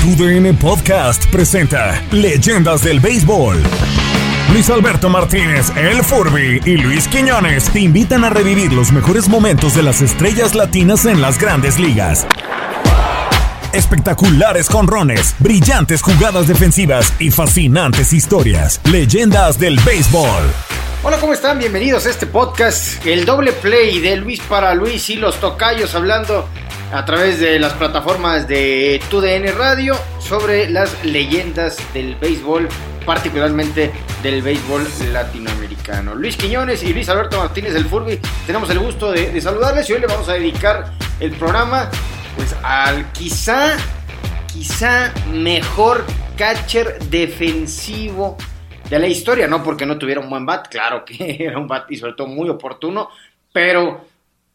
TUDN Podcast presenta Leyendas del Béisbol. Luis Alberto Martínez, El Furby y Luis Quiñones te invitan a revivir los mejores momentos de las estrellas latinas en las grandes ligas. Espectaculares conrones, brillantes jugadas defensivas y fascinantes historias. Leyendas del Béisbol. Hola, ¿cómo están? Bienvenidos a este podcast, el doble play de Luis para Luis y los tocayos hablando a través de las plataformas de TUDN Radio sobre las leyendas del béisbol, particularmente del béisbol latinoamericano. Luis Quiñones y Luis Alberto Martínez del Furby, tenemos el gusto de, de saludarles y hoy le vamos a dedicar el programa pues al quizá, quizá mejor catcher defensivo de la historia, no porque no tuviera un buen bat, claro que era un bat y sobre todo muy oportuno, pero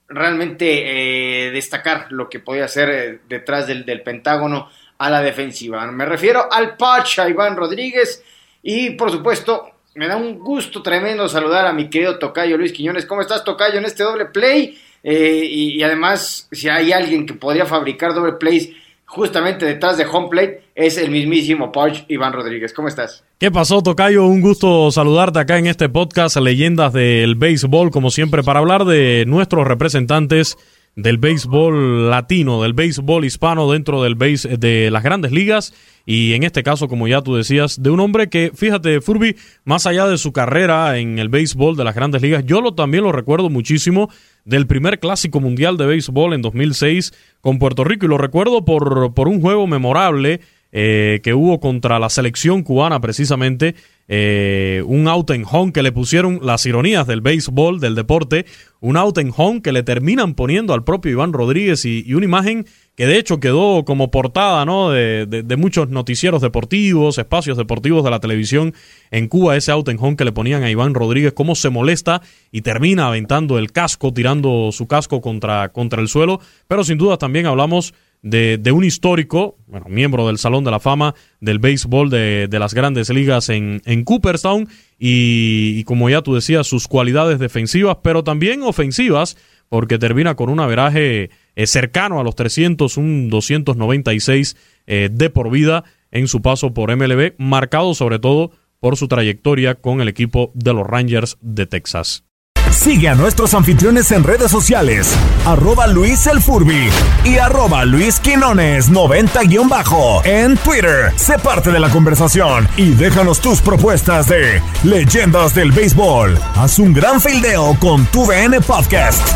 realmente eh, destacar lo que podía hacer eh, detrás del, del, Pentágono a la defensiva. Me refiero al Pacha Iván Rodríguez y por supuesto me da un gusto tremendo saludar a mi querido Tocayo Luis Quiñones. ¿Cómo estás Tocayo en este doble play? Eh, y, y, además si hay alguien que podría fabricar doble plays justamente detrás de home plate es el mismísimo Poch Iván Rodríguez. ¿Cómo estás? ¿Qué pasó, Tocayo? Un gusto saludarte acá en este podcast Leyendas del Béisbol, como siempre, para hablar de nuestros representantes del béisbol latino, del béisbol hispano dentro del béis de las grandes ligas. Y en este caso, como ya tú decías, de un hombre que, fíjate, Furby, más allá de su carrera en el béisbol de las grandes ligas, yo lo también lo recuerdo muchísimo del primer clásico mundial de béisbol en 2006 con Puerto Rico. Y lo recuerdo por, por un juego memorable eh, que hubo contra la selección cubana precisamente eh, un out en home que le pusieron las ironías del béisbol, del deporte, un out en home que le terminan poniendo al propio Iván Rodríguez y, una imagen que de hecho quedó como portada ¿no? De, muchos noticieros deportivos, espacios deportivos de la televisión en Cuba, ese out en home que le ponían a Iván Rodríguez, cómo se molesta y termina aventando el casco, tirando su casco contra, contra el suelo, pero sin duda también hablamos de, un histórico, bueno, miembro del Salón de la Fama del béisbol de, de las grandes ligas en, en Cooperstown y, y, como ya tú decías, sus cualidades defensivas, pero también ofensivas, porque termina con un averaje eh, cercano a los 300, un 296 eh, de por vida en su paso por MLB, marcado sobre todo por su trayectoria con el equipo de los Rangers de Texas. Sigue a nuestros anfitriones en redes sociales, arroba Luis el Furby y arroba Luis Quinones 90-bajo en Twitter. Sé parte de la conversación y déjanos tus propuestas de leyendas del béisbol. Haz un gran fildeo con tu VN Podcast.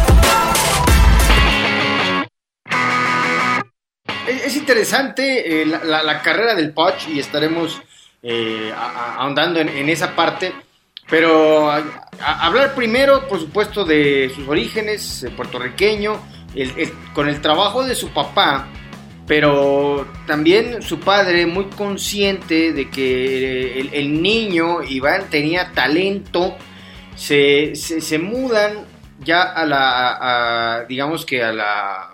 Es interesante eh, la, carrera del Poch y estaremos eh, ahondando en esa parte. Pero hablar primero, por supuesto, de sus orígenes, eh, puertorriqueño, el, con el trabajo de su papá, pero también su padre muy consciente de que el, el niño, Iván, tenía talento, se, se, se mudan ya a la, a, digamos que a la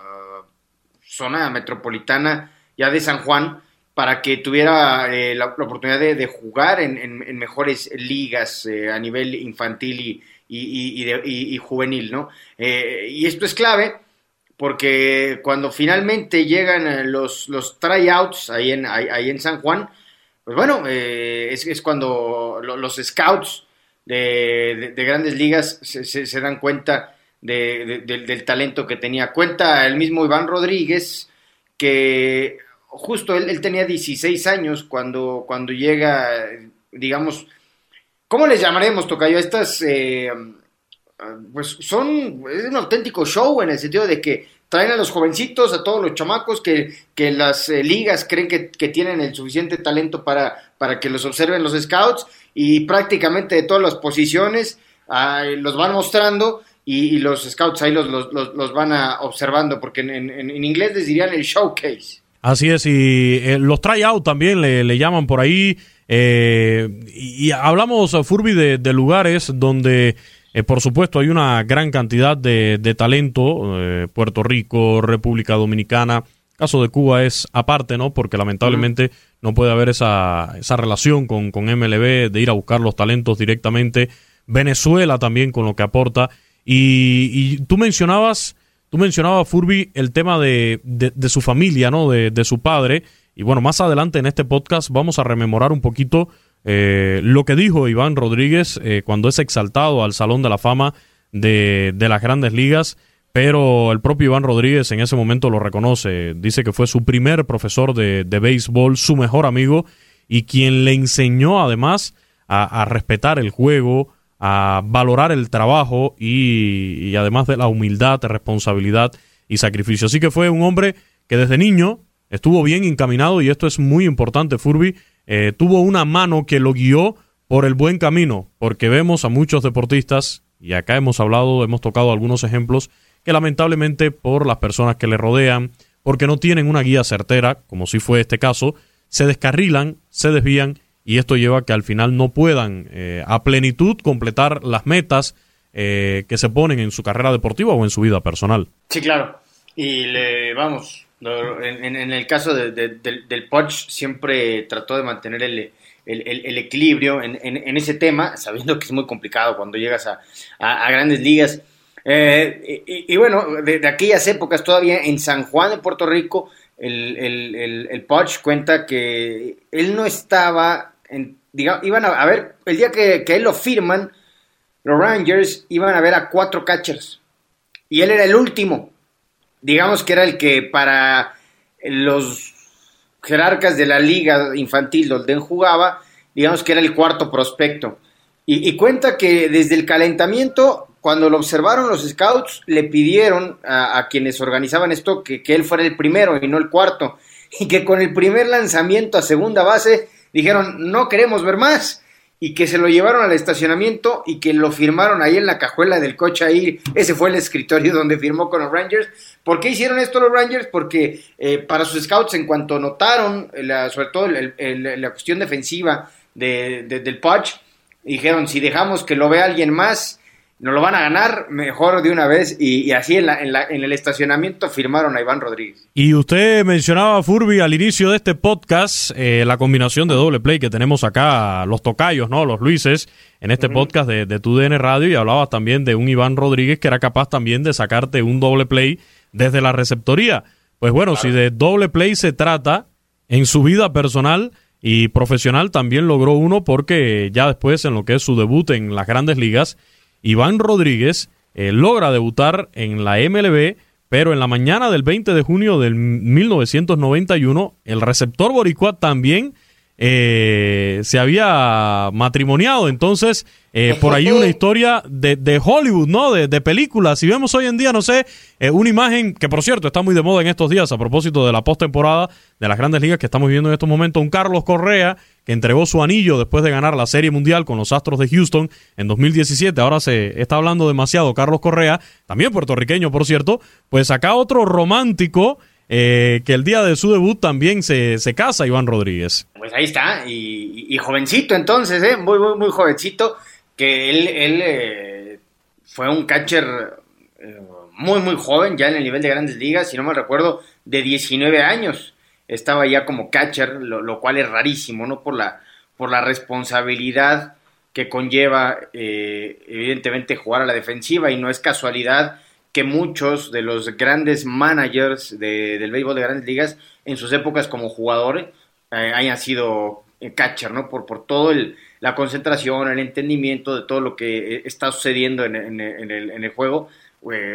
zona metropolitana ya de San Juan, para que tuviera eh, la, oportunidad de, jugar en, mejores ligas eh, a nivel infantil y, y, juvenil, ¿no? Eh, y esto es clave porque cuando finalmente llegan los, los tryouts ahí en, ahí, en San Juan, pues bueno, es, es, cuando los scouts de, de, de grandes ligas se, dan cuenta de, del talento que tenía. Cuenta el mismo Iván Rodríguez que justo él, él, tenía 16 años cuando, cuando llega, digamos, ¿cómo les llamaremos, Tocayo? Estas, eh, pues son, es un auténtico show en el sentido de que traen a los jovencitos, a todos los chamacos que, que las eh, ligas creen que, que, tienen el suficiente talento para, para que los observen los scouts y prácticamente de todas las posiciones los van mostrando y, y los scouts ahí los, los, los, los, van a observando porque en, en, en inglés les dirían el showcase. Así es, y eh, los tryout también le, le, llaman por ahí. Eh, y, y, hablamos, Furby, de, de lugares donde, eh, por supuesto, hay una gran cantidad de, de talento. Eh, Puerto Rico, República Dominicana. Caso de Cuba es aparte, ¿no? Porque lamentablemente uh -huh. no puede haber esa, esa relación con, con MLB de ir a buscar los talentos directamente. Venezuela también con lo que aporta. Y, y tú mencionabas Tú mencionabas, Furby, el tema de, de, su familia, ¿no? De, de, su padre, Y bueno, más adelante en este podcast vamos a rememorar un poquito eh, lo que dijo Iván Rodríguez eh, cuando es exaltado al Salón de la Fama de, de las grandes ligas. Pero el propio Iván Rodríguez en ese momento lo reconoce, dice que fue su primer profesor de, de béisbol, su mejor amigo y quien le enseñó además a, respetar el juego, a valorar el trabajo y, además de la humildad, responsabilidad y sacrificio. Así que fue un hombre que desde niño estuvo bien encaminado y esto es muy importante, Furby, eh, tuvo una mano que lo guió por el buen camino, porque vemos a muchos deportistas, y acá hemos hablado, hemos tocado algunos ejemplos, que lamentablemente por las personas que le rodean, porque no tienen una guía certera, como si fue este caso, se descarrilan, se desvían y esto lleva a que al final no puedan eh, a plenitud completar las metas eh, que se ponen en su carrera deportiva o en su vida personal. Sí, claro. Y le vamos, en, el caso del Poch siempre trató de mantener el, equilibrio en, ese tema, sabiendo que es muy complicado cuando llegas a grandes ligas eh, y, bueno, de, aquellas épocas todavía en San Juan de Puerto Rico, el, el, el, Poch cuenta que él no estaba, iban a, ver, el día que, que, él lo firman, los Rangers iban a ver a cuatro catchers y él era el último, digamos que era el que para los jerarcas de la liga infantil donde él jugaba, digamos que era el cuarto prospecto. Y, y, cuenta que desde el calentamiento cuando lo observaron los scouts, le pidieron a, quienes organizaban esto que, él fuera el primero y no el cuarto. Y que con el primer lanzamiento a segunda base dijeron, no queremos ver más. Y que se lo llevaron al estacionamiento y que lo firmaron ahí en la cajuela del coche ahí. Ese fue el escritorio donde firmó con los Rangers. ¿Por qué hicieron esto los Rangers? Porque eh, para sus scouts, en cuanto notaron, sobre todo la cuestión defensiva del Pudge, dijeron, si dejamos que lo vea alguien más, no lo van a ganar mejor de una vez y, así en, la, en, el estacionamiento firmaron a Iván Rodríguez. Y usted mencionaba, Furby, al inicio de este podcast, eh, la combinación de doble play que tenemos acá, los tocayos, ¿no? Los Luises, en este podcast de, de TUDN Radio y hablabas también de un Iván Rodríguez que era capaz también de sacarte un doble play desde la receptoría. Pues bueno, si de doble play se trata, en su vida personal y profesional también logró uno porque ya después en lo que es su debut en las grandes ligas, Iván Rodríguez eh, logra debutar en la MLB, pero en la mañana del 20 de junio del 1991, el receptor boricua también eh, se había matrimoniado. Entonces, eh, por ahí una historia de, de Hollywood, ¿no? De, de, películas. Si vemos hoy en día, no sé, eh, una imagen que, por cierto, está muy de moda en estos días a propósito de la postemporada de las grandes ligas que estamos viviendo en estos momentos, un Carlos Correa que entregó su anillo después de ganar la Serie Mundial con los Astros de Houston en 2017. Ahora se está hablando demasiado Carlos Correa, también puertorriqueño, por cierto. Pues acá otro romántico eh, que el día de su debut también se, se casa Iván Rodríguez. Pues ahí está, y, jovencito entonces, ¿eh? muy, muy, muy jovencito, que él, él eh, fue un catcher eh, muy, muy joven, ya en el nivel de grandes ligas, si no me recuerdo, de 19 años. Estaba ya como catcher, lo, cual es rarísimo, ¿no? Por la, por la responsabilidad que conlleva, evidentemente, jugar a la defensiva, y no es casualidad que muchos de los grandes managers del béisbol de grandes ligas en sus épocas como jugadores eh, hayan sido eh, catcher, ¿no? Por, por todo el, la concentración, el entendimiento de todo lo que eh, está sucediendo en, el, juego,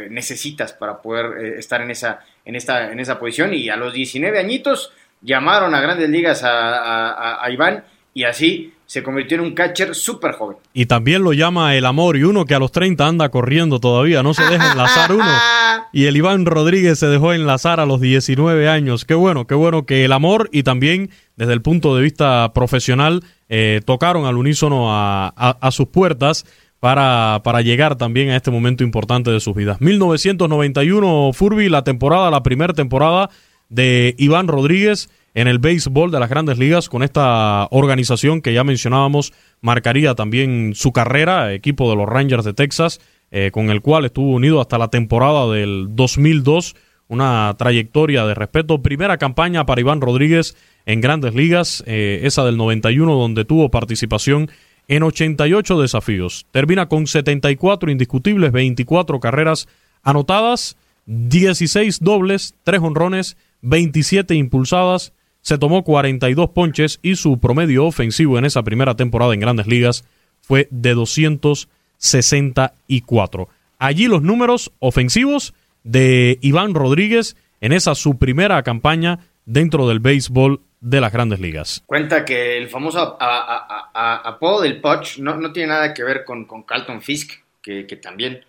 necesitas para poder estar en esa, en, esta, en esa posición. Y a los 19 añitos llamaron a grandes ligas a Iván y así se convirtió en un catcher súper joven. Y también lo llama el amor y uno que a los 30 anda corriendo todavía, no se deja enlazar uno. Y el Iván Rodríguez se dejó enlazar a los 19 años. Qué bueno, qué bueno que el amor y también desde el punto de vista profesional eh, tocaron al unísono a, sus puertas. Para, para, llegar también a este momento importante de sus vidas. 1991, Furby, la temporada, la primera temporada de Iván Rodríguez en el béisbol de las grandes ligas con esta organización que ya mencionábamos marcaría también su carrera, equipo de los Rangers de Texas, eh, con el cual estuvo unido hasta la temporada del 2002, una trayectoria de respeto, primera campaña para Iván Rodríguez en grandes ligas, eh, esa del 91 donde tuvo participación en 88 desafíos, termina con 74 indiscutibles, 24 carreras anotadas, 16 dobles, 3 honrones, 27 impulsadas, se tomó 42 ponches y su promedio ofensivo en esa primera temporada en grandes ligas fue de 264. Allí los números ofensivos de Iván Rodríguez en esa su primera campaña dentro del béisbol de las grandes ligas. Cuenta que el famoso apodo del Poch no, no, tiene nada que ver con, con Carlton Fisk, que, también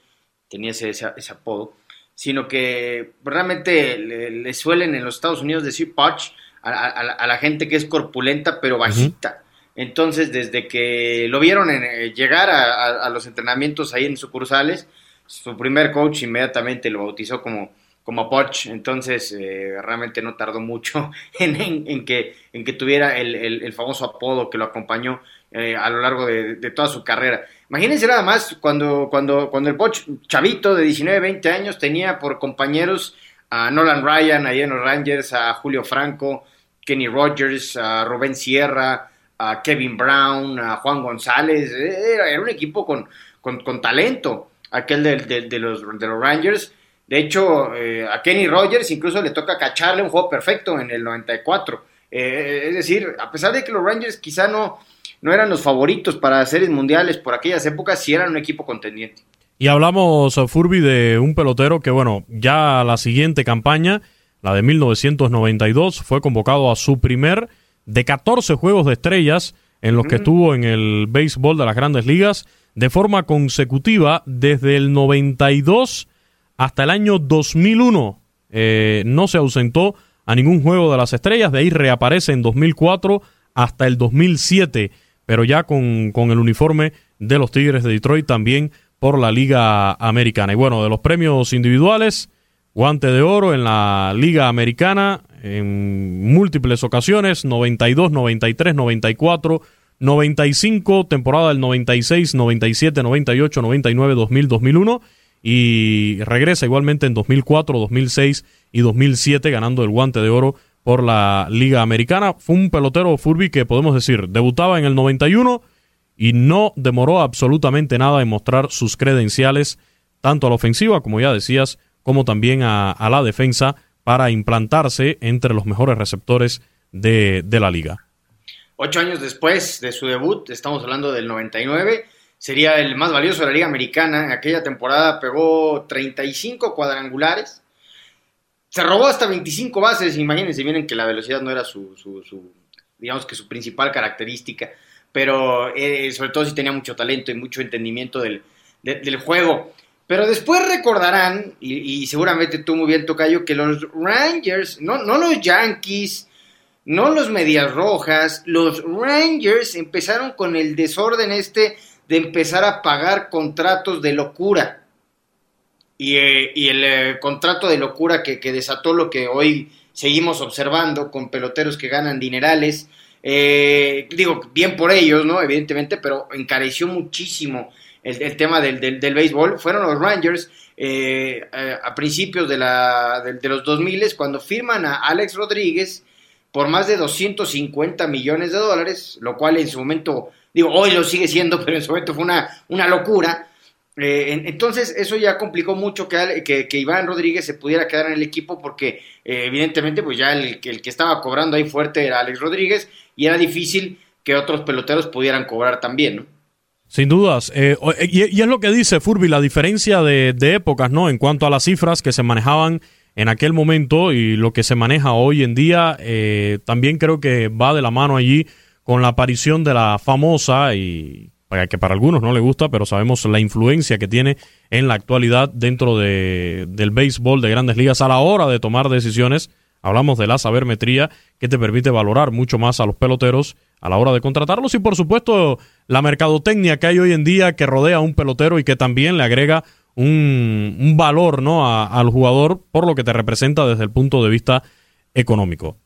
tenía ese, ese, apodo, sino que realmente le, suelen en los Estados Unidos decir Poch a, la gente que es corpulenta pero bajita. Entonces, desde que lo vieron en, eh, llegar a, los entrenamientos ahí en sucursales, su primer coach inmediatamente lo bautizó como, como Poch, entonces eh, realmente no tardó mucho en, que, en que tuviera el, famoso apodo que lo acompañó eh, a lo largo de, toda su carrera. Imagínense nada más cuando, cuando, cuando el Poch, chavito de 19, 20 años, tenía por compañeros a Nolan Ryan ahí en los Rangers, a Julio Franco, Kenny Rogers, a Rubén Sierra, a Kevin Brown, a Juan González, era, un equipo con, con talento aquel de, de, los, de los Rangers. De hecho, eh, a Kenny Rogers incluso le toca cacharle un juego perfecto en el 94. Eh, es decir, a pesar de que los Rangers quizá no, no eran los favoritos para series mundiales por aquellas épocas, sí eran un equipo contendiente. Y hablamos, eh, Furby, de un pelotero que, bueno, ya la siguiente campaña, la de 1992, fue convocado a su primer de 14 juegos de estrellas en los que estuvo en el béisbol de las grandes ligas de forma consecutiva desde el 92 hasta el año 2001. Eh, no se ausentó a ningún juego de las estrellas, de ahí reaparece en 2004 hasta el 2007, pero ya con, con el uniforme de los Tigres de Detroit también por la Liga Americana. Y bueno, de los premios individuales, guante de oro en la Liga Americana en múltiples ocasiones, 92, 93, 94, 95, temporada del 96, 97, 98, 99, 2000, 2001 y regresa igualmente en 2004, 2006 y 2007 ganando el guante de oro por la Liga Americana. Fue un pelotero Furby que podemos decir debutaba en el 91 y no demoró absolutamente nada en mostrar sus credenciales tanto a la ofensiva como ya decías como también a, la defensa para implantarse entre los mejores receptores de la liga. Ocho años después de su debut, estamos hablando del 99, sería el más valioso de la Liga Americana. En aquella temporada pegó 35 cuadrangulares. Se robó hasta 25 bases. Imagínense, miren que la velocidad no era su, digamos que su principal característica. Pero eh, sobre todo si tenía mucho talento y mucho entendimiento del, juego. Pero después recordarán, y, seguramente tú muy bien, Tocayo, que los Rangers, no, no los Yankees, no los Medias Rojas, los Rangers empezaron con el desorden este de empezar a pagar contratos de locura. Y, eh, el eh, contrato de locura que, desató lo que hoy seguimos observando con peloteros que ganan dinerales. Eh, digo, bien por ellos, ¿no? Evidentemente, pero encareció muchísimo el, tema del, del, béisbol. Fueron los Rangers a principios de, la, de, de los 2000 cuando firman a Alex Rodríguez por más de 250 millones de dólares, lo cual en su momento, digo, hoy lo sigue siendo, pero en su momento fue una, una locura. Eh, entonces, eso ya complicó mucho que, que, Iván Rodríguez se pudiera quedar en el equipo porque, eh, evidentemente, pues ya el, el, que estaba cobrando ahí fuerte era Alex Rodríguez y era difícil que otros peloteros pudieran cobrar también, ¿no? Sin dudas. Eh, y, es lo que dice Furby, la diferencia de, de épocas, ¿no? En cuanto a las cifras que se manejaban en aquel momento y lo que se maneja hoy en día, también creo que va de la mano allí con la aparición de la famosa y que para algunos no le gusta, pero sabemos la influencia que tiene en la actualidad dentro de, del béisbol de grandes ligas a la hora de tomar decisiones. Hablamos de la sabermetría que te permite valorar mucho más a los peloteros a la hora de contratarlos y por supuesto la mercadotecnia que hay hoy en día que rodea a un pelotero y que también le agrega un, valor ¿no? al jugador por lo que te representa desde el punto de vista económico.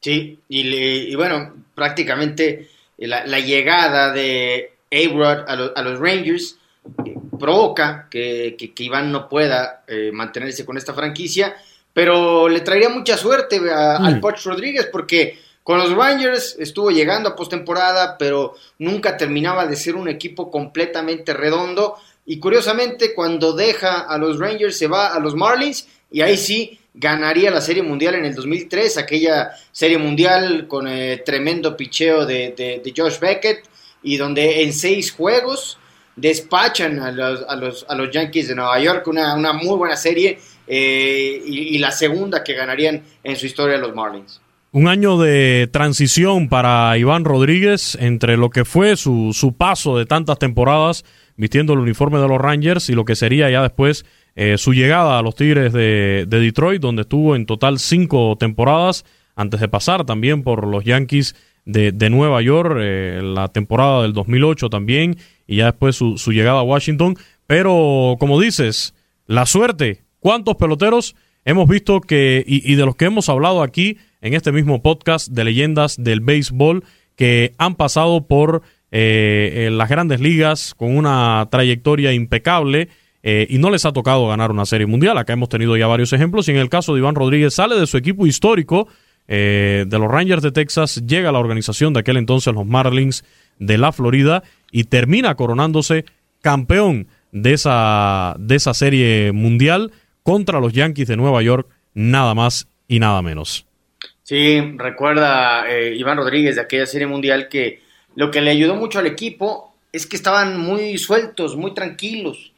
Sí, y, bueno, prácticamente la, llegada de a, a, los Rangers eh, provoca que, Iván no pueda eh, mantenerse con esta franquicia, pero le traería mucha suerte al mm. Poch Rodríguez porque con los Rangers estuvo llegando a postemporada, pero nunca terminaba de ser un equipo completamente redondo y curiosamente, cuando deja a los Rangers, se va a los Marlins y ahí sí ganaría la Serie Mundial en el 2003, aquella Serie Mundial con el tremendo picheo de, de, Josh Beckett y donde en seis juegos despachan a los, a los, a los Yankees de Nueva York, una, una muy buena serie eh, y, la segunda que ganarían en su historia los Marlins. Un año de transición para Iván Rodríguez entre lo que fue su, su paso de tantas temporadas vistiendo el uniforme de los Rangers y lo que sería ya después eh, su llegada a los Tigres de, Detroit, donde estuvo en total cinco temporadas antes de pasar también por los Yankees de, Nueva York, eh, la temporada del 2008 también, y ya después su, su llegada a Washington. Pero, como dices, la suerte ¿Cuántos peloteros hemos visto que, y, de los que hemos hablado aquí en este mismo podcast de leyendas del béisbol, que han pasado por eh, las grandes ligas con una trayectoria impecable eh, y no les ha tocado ganar una serie mundial? Acá hemos tenido ya varios ejemplos y en el caso de Iván Rodríguez sale de su equipo histórico eh, de los Rangers de Texas, llega a la organización de aquel entonces los Marlins de la Florida y termina coronándose campeón de esa, de esa serie mundial contra los Yankees de Nueva York, nada más y nada menos. Sí, recuerda eh, Iván Rodríguez de aquella serie mundial que lo que le ayudó mucho al equipo es que estaban muy sueltos, muy tranquilos.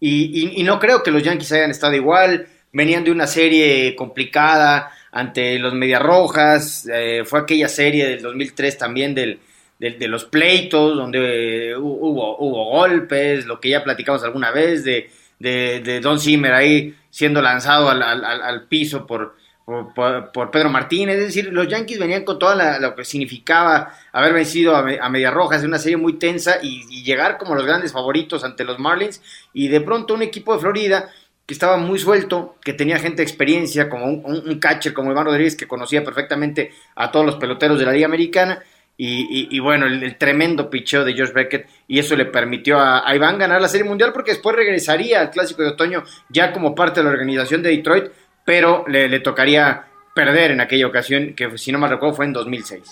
Y, no creo que los Yankees hayan estado igual. Venían de una serie complicada ante los Medias Rojas. Eh, fue aquella serie del 2003 también del, de los pleitos, donde hubo, hubo golpes, lo que ya platicamos alguna vez de, de Don Zimmer ahí siendo lanzado al, al, piso por, por, Pedro Martínez. Es decir, los Yankees venían con todo lo que significaba haber vencido a, a Media Rojas en una serie muy tensa y, llegar como los grandes favoritos ante los Marlins. Y de pronto un equipo de Florida que estaba muy suelto, que tenía gente de experiencia, como un, catcher como Iván Rodríguez, que conocía perfectamente a todos los peloteros de la Liga Americana. Y, bueno, el, tremendo picheo de Josh Beckett y eso le permitió a, Iván ganar la Serie Mundial porque después regresaría al Clásico de Otoño ya como parte de la organización de Detroit, pero le, tocaría perder en aquella ocasión, que si no me recuerdo fue en 2006.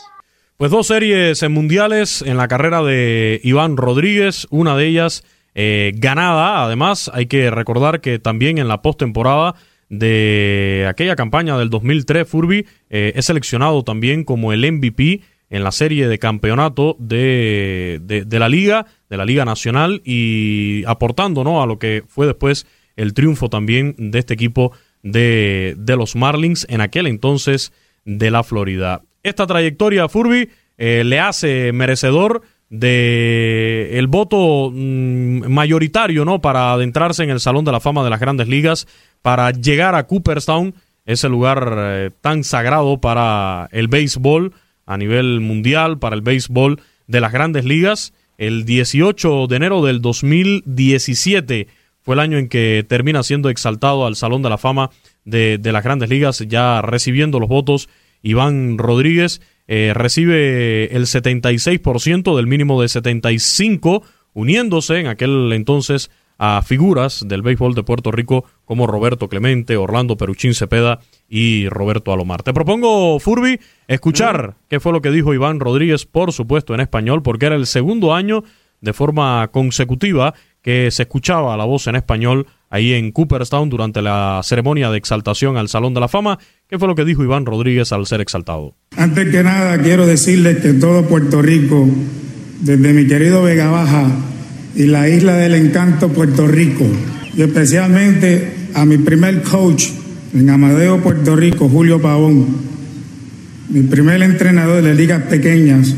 Pues dos series mundiales en la carrera de Iván Rodríguez, una de ellas eh, ganada, además hay que recordar que también en la postemporada de aquella campaña del 2003, Furby eh, es seleccionado también como el MVP en la serie de campeonato de, de, la liga, de la liga nacional y aportando ¿no? a lo que fue después el triunfo también de este equipo de, de los Marlins en aquel entonces de la Florida. Esta trayectoria a Furby eh, le hace merecedor de el voto mm, mayoritario, ¿no? Para adentrarse en el Salón de la Fama de las Grandes Ligas, para llegar a Cooperstown, ese lugar eh, tan sagrado para el béisbol, a nivel mundial para el béisbol de las grandes ligas. El 18 de enero del 2017 fue el año en que termina siendo exaltado al Salón de la Fama de, las grandes ligas, ya recibiendo los votos. Iván Rodríguez eh, recibe el 76% del mínimo de 75, uniéndose en aquel entonces a figuras del béisbol de Puerto Rico como Roberto Clemente, Orlando Peruchín Cepeda y Roberto Alomar. Te propongo, Furby, escuchar mm. qué fue lo que dijo Iván Rodríguez, por supuesto en español, porque era el segundo año de forma consecutiva que se escuchaba la voz en español ahí en Cooperstown durante la ceremonia de exaltación al Salón de la Fama. ¿Qué fue lo que dijo Iván Rodríguez al ser exaltado? Antes que nada, quiero decirles que todo Puerto Rico, desde mi querido Vega Baja y la isla del encanto Puerto Rico, y especialmente a mi primer coach en Amadeo, Puerto Rico, Julio Pavón, mi primer entrenador de ligas pequeñas,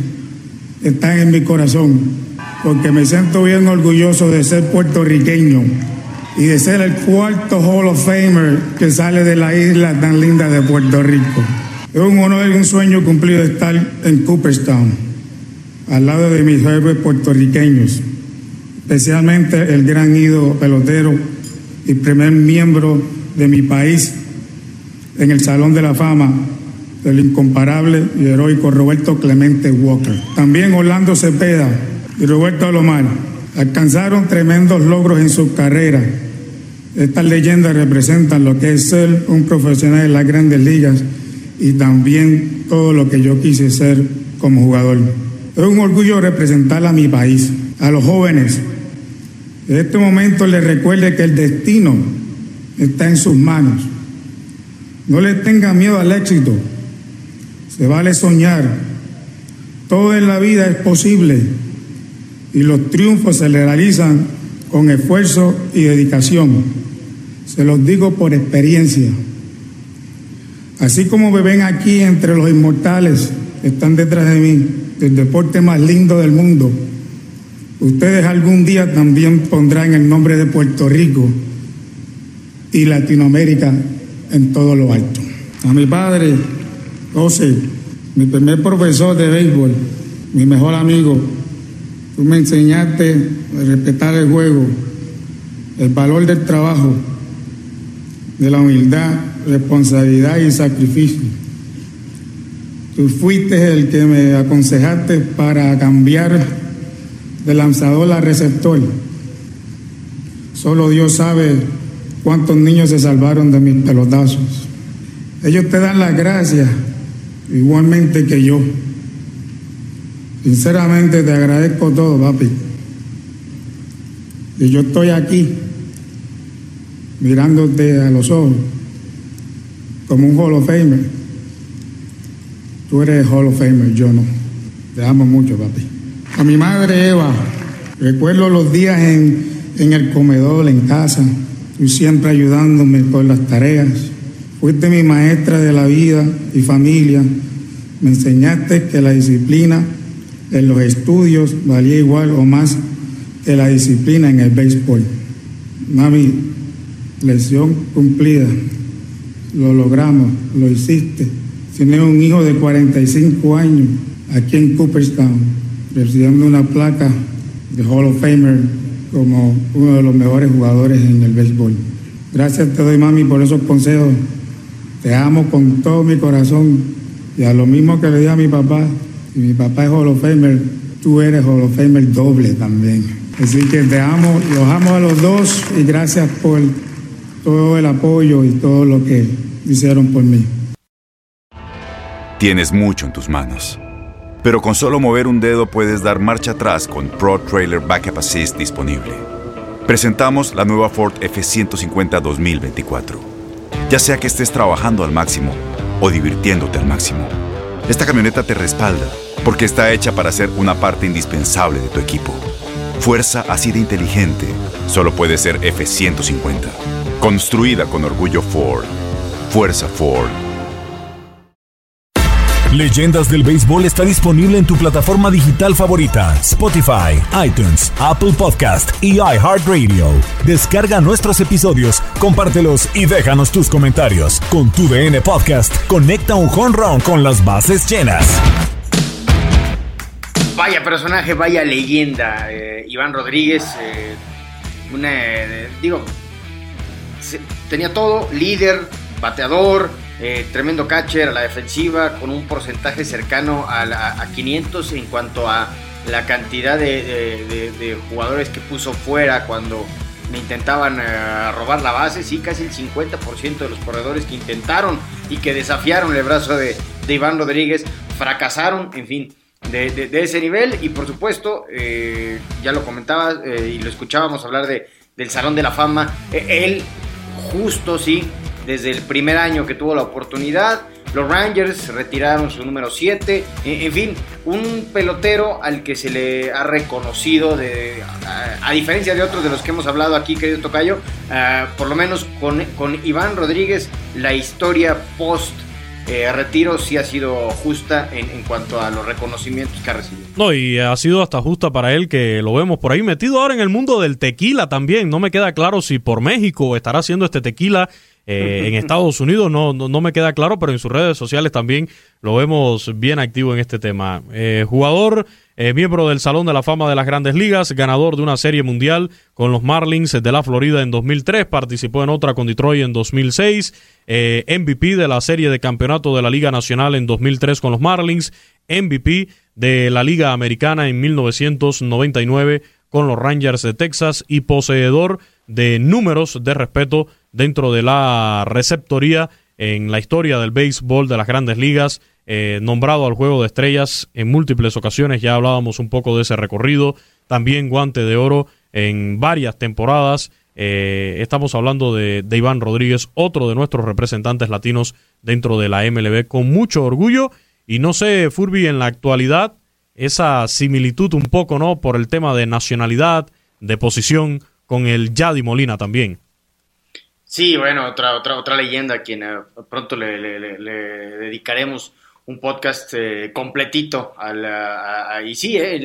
está en mi corazón, porque me siento bien orgulloso de ser puertorriqueño y de ser el cuarto Hall of Famer que sale de la isla tan linda de Puerto Rico. Es un honor y un sueño cumplido estar en Cooperstown, al lado de mis héroes puertorriqueños especialmente el gran ídolo pelotero y primer miembro de mi país en el Salón de la Fama del incomparable y heroico Roberto Clemente Walker. También Orlando Cepeda y Roberto Alomar alcanzaron tremendos logros en su carrera. Estas leyendas representan lo que es ser un profesional en las grandes ligas y también todo lo que yo quise ser como jugador. Es un orgullo representar a mi país, a los jóvenes en este momento le recuerde que el destino está en sus manos No le tenga miedo al éxito. Se vale soñar. Todo en la vida es posible y los triunfos se le realizan con esfuerzo y dedicación. Se los digo por experiencia. Así como me ven aquí entre los inmortales están detrás de mí, del deporte más lindo del mundo, ustedes algún día también pondrán el nombre de Puerto Rico y Latinoamérica en todo lo alto. A mi padre, José, mi primer profesor de béisbol, mi mejor amigo, tú me enseñaste a respetar el juego, el valor del trabajo, de la humildad, responsabilidad y sacrificio. Tú fuiste el que me aconsejaste para cambiar de lanzador a receptor. Solo Dios sabe cuántos niños se salvaron de mis pelotazos. Ellos te dan las gracias, igualmente que yo. Sinceramente te agradezco todo, papi. Y yo estoy aquí mirándote a los ojos como un Hall of Famer. Tú eres Hall of Famer, yo no. Te amo mucho, papi. A mi madre Eva, recuerdo los días en, en el comedor, en casa, tú siempre ayudándome con las tareas. Fuiste mi maestra de la vida y familia. Me enseñaste que la disciplina en los estudios valía igual o más que la disciplina en el béisbol. Mami, lección cumplida. Lo logramos, lo hiciste. Tienes un hijo de 45 años aquí en Cooperstown, recibiendo una placa de Hall of Famer como uno de los mejores jugadores en el béisbol. Gracias te doy, mami, por esos consejos. Te amo con todo mi corazón y a lo mismo que le di a mi papá, y mi papá es Hall of Famer, tú eres Hall of Famer doble también. Así que te amo, los amo a los dos y gracias por todo el apoyo y todo lo que hicieron por mí. Tienes mucho en tus manos, pero con solo mover un dedo puedes dar marcha atrás con Pro Trailer Backup Assist disponible. Presentamos la nueva Ford F150 2024. Ya sea que estés trabajando al máximo o divirtiéndote al máximo, esta camioneta te respalda porque está hecha para ser una parte indispensable de tu equipo. Fuerza así de inteligente solo puede ser F150. Construida con orgullo Ford. Fuerza Ford. Leyendas del Béisbol está disponible en tu plataforma digital favorita, Spotify, iTunes, Apple Podcast y iHeartRadio. Descarga nuestros episodios, compártelos y déjanos tus comentarios. Con tu DN Podcast, conecta un home run con las bases llenas. Vaya personaje, vaya leyenda, eh, Iván Rodríguez. eh, una, eh, digo, tenía todo, líder, bateador, tremendo catcher a la defensiva, con un porcentaje cercano a, la- a 500 en cuanto a la cantidad de, jugadores que puso fuera cuando intentaban robar la base, sí, casi el 50% de los corredores que intentaron y que desafiaron el brazo de Iván Rodríguez fracasaron, en fin, de, ese nivel. Y por supuesto, eh, ya lo comentaba eh, y lo escuchábamos hablar de, del Salón de la Fama, Eh, él justo, sí, desde el primer año que tuvo la oportunidad, los Rangers retiraron su número 7, en, en fin, un pelotero al que se le ha reconocido, de, a, a diferencia de otros de los que hemos hablado aquí, querido Tocayo, ah, por lo menos con, con Iván Rodríguez, la historia post eh, retiro sí ha sido justa en, en cuanto a los reconocimientos que ha recibido. No, y ha sido hasta justa para él que lo vemos por ahí metido ahora en el mundo del tequila también. No me queda claro si por México estará haciendo este tequila eh, en Estados Unidos, no, no, me queda claro, pero en sus redes sociales también lo vemos bien activo en este tema. Eh, jugador, eh, miembro del Salón de la Fama de las Grandes Ligas, ganador de una serie mundial con los Marlins de la Florida en 2003, participó en otra con Detroit en 2006, eh, MVP de la serie de campeonato de la Liga Nacional en 2003 con los Marlins, MVP de la Liga Americana en 1999 con los Rangers de Texas y poseedor de números de respeto dentro de la receptoría en la historia del béisbol de las grandes ligas, eh, nombrado al Juego de Estrellas en múltiples ocasiones, ya hablábamos un poco de ese recorrido, también guante de oro en varias temporadas, Eh, estamos hablando de, de, Iván Rodríguez, otro de nuestros representantes latinos dentro de la MLB, con mucho orgullo. Y no sé, Furby, en la actualidad, esa similitud un poco, ¿no? Por el tema de nacionalidad, de posición, con el Yadi Molina también. Sí, bueno, otra, otra, otra leyenda a quien eh, pronto le, dedicaremos un podcast eh, completito. A y sí, eh,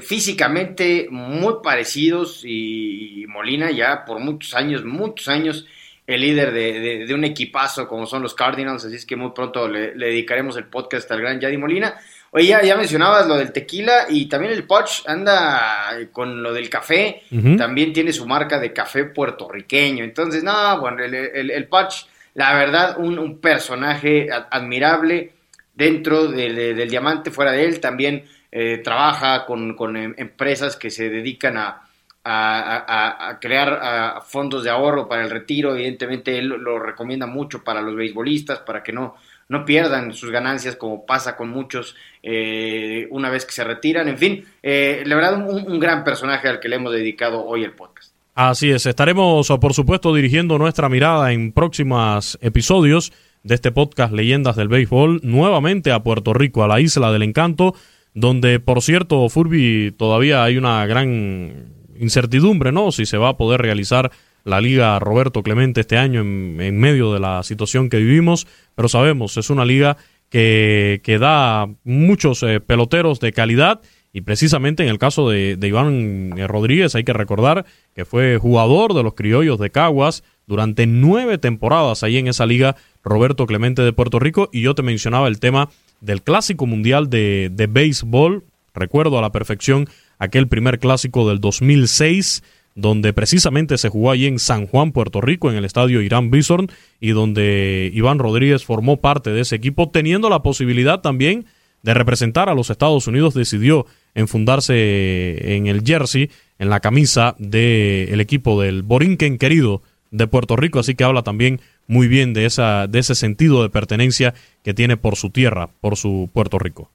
físicamente muy parecidos y, Molina ya por muchos años, muchos años, el líder de, un equipazo como son los Cardinals, así es que muy pronto le, dedicaremos el podcast al gran Yadi Molina. Oye, ya, mencionabas lo del tequila y también el Poch anda con lo del café, también tiene su marca de café puertorriqueño. Entonces, no, bueno, el, el, Poch, la verdad, un, personaje admirable dentro del diamante, fuera de él, también eh, trabaja con, em, empresas que se dedican a, a, crear fondos de ahorro para el retiro. Evidentemente, él lo recomienda mucho para los beisbolistas, para que no no pierdan sus ganancias como pasa con muchos eh, una vez que se retiran. En fin, eh, la verdad, un, gran personaje al que le hemos dedicado hoy el podcast. Así es, estaremos por supuesto dirigiendo nuestra mirada en próximos episodios de este podcast Leyendas del Béisbol nuevamente a Puerto Rico, a la isla del encanto, donde por cierto, Furby, todavía hay una gran incertidumbre, ¿no? Si se va a poder realizar la liga Roberto Clemente este año en, medio de la situación que vivimos, pero sabemos, es una liga que, que da muchos eh, peloteros de calidad y precisamente en el caso de, Iván eh, Rodríguez hay que recordar que fue jugador de los criollos de Caguas durante nueve temporadas ahí en esa liga Roberto Clemente de Puerto Rico. Y yo te mencionaba el tema del clásico mundial de, de béisbol, recuerdo a la perfección aquel primer clásico del 2006 donde precisamente se jugó allí en San Juan, Puerto Rico, en el estadio Irán Bison, y donde Iván Rodríguez formó parte de ese equipo, teniendo la posibilidad también de representar a los Estados Unidos, decidió enfundarse en el jersey, en la camisa del equipo del Borinquen querido de Puerto Rico, así que habla también muy bien de, esa, de ese sentido de pertenencia que tiene por su tierra, por su Puerto Rico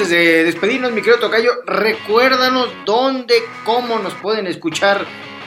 antes de despedirnos, mi querido Tocayo, recuérdanos dónde, cómo nos pueden escuchar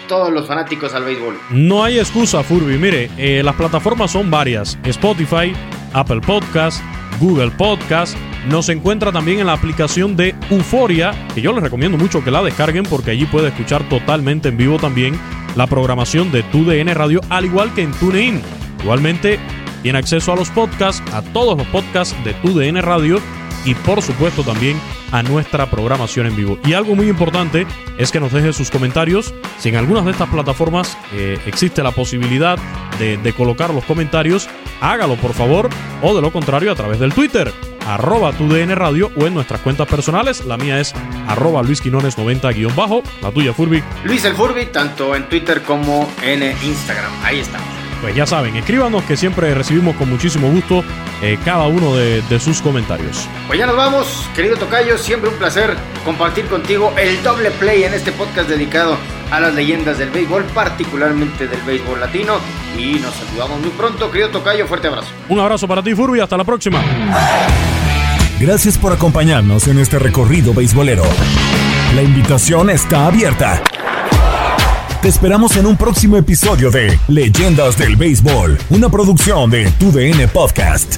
todos los fanáticos al béisbol. No hay excusa, Furby. Mire, eh, las plataformas son varias: Spotify, Apple Podcast, Google Podcast. Nos encuentra también en la aplicación de Euforia, que yo les recomiendo mucho que la descarguen porque allí puede escuchar totalmente en vivo también la programación de TUDN Radio, al igual que en TuneIn. Igualmente, tiene acceso a los podcasts, a todos los podcasts de TUDN Radio y por supuesto también a nuestra programación en vivo. Y algo muy importante es que nos deje sus comentarios. Si en algunas de estas plataformas eh, existe la posibilidad de, colocar los comentarios, hágalo por favor o de lo contrario a través del Twitter arroba DN Radio o en nuestras cuentas personales. La mía es arroba Luis Quinones 90 guion bajo. La tuya, Furby. Luis el Furby, tanto en Twitter como en Instagram. Ahí estamos pues ya saben, escríbanos que siempre recibimos con muchísimo gusto eh, cada uno de, sus comentarios. Pues ya nos vamos, querido Tocayo, siempre un placer compartir contigo el doble play en este podcast dedicado a las leyendas del béisbol, particularmente del béisbol latino. Y nos saludamos muy pronto, querido Tocayo, fuerte abrazo. Un abrazo para ti, Furby, hasta la próxima. Gracias por acompañarnos en este recorrido beisbolero. La invitación está abierta. Te esperamos en un próximo episodio de Leyendas del Béisbol, una producción de TUDN Podcast.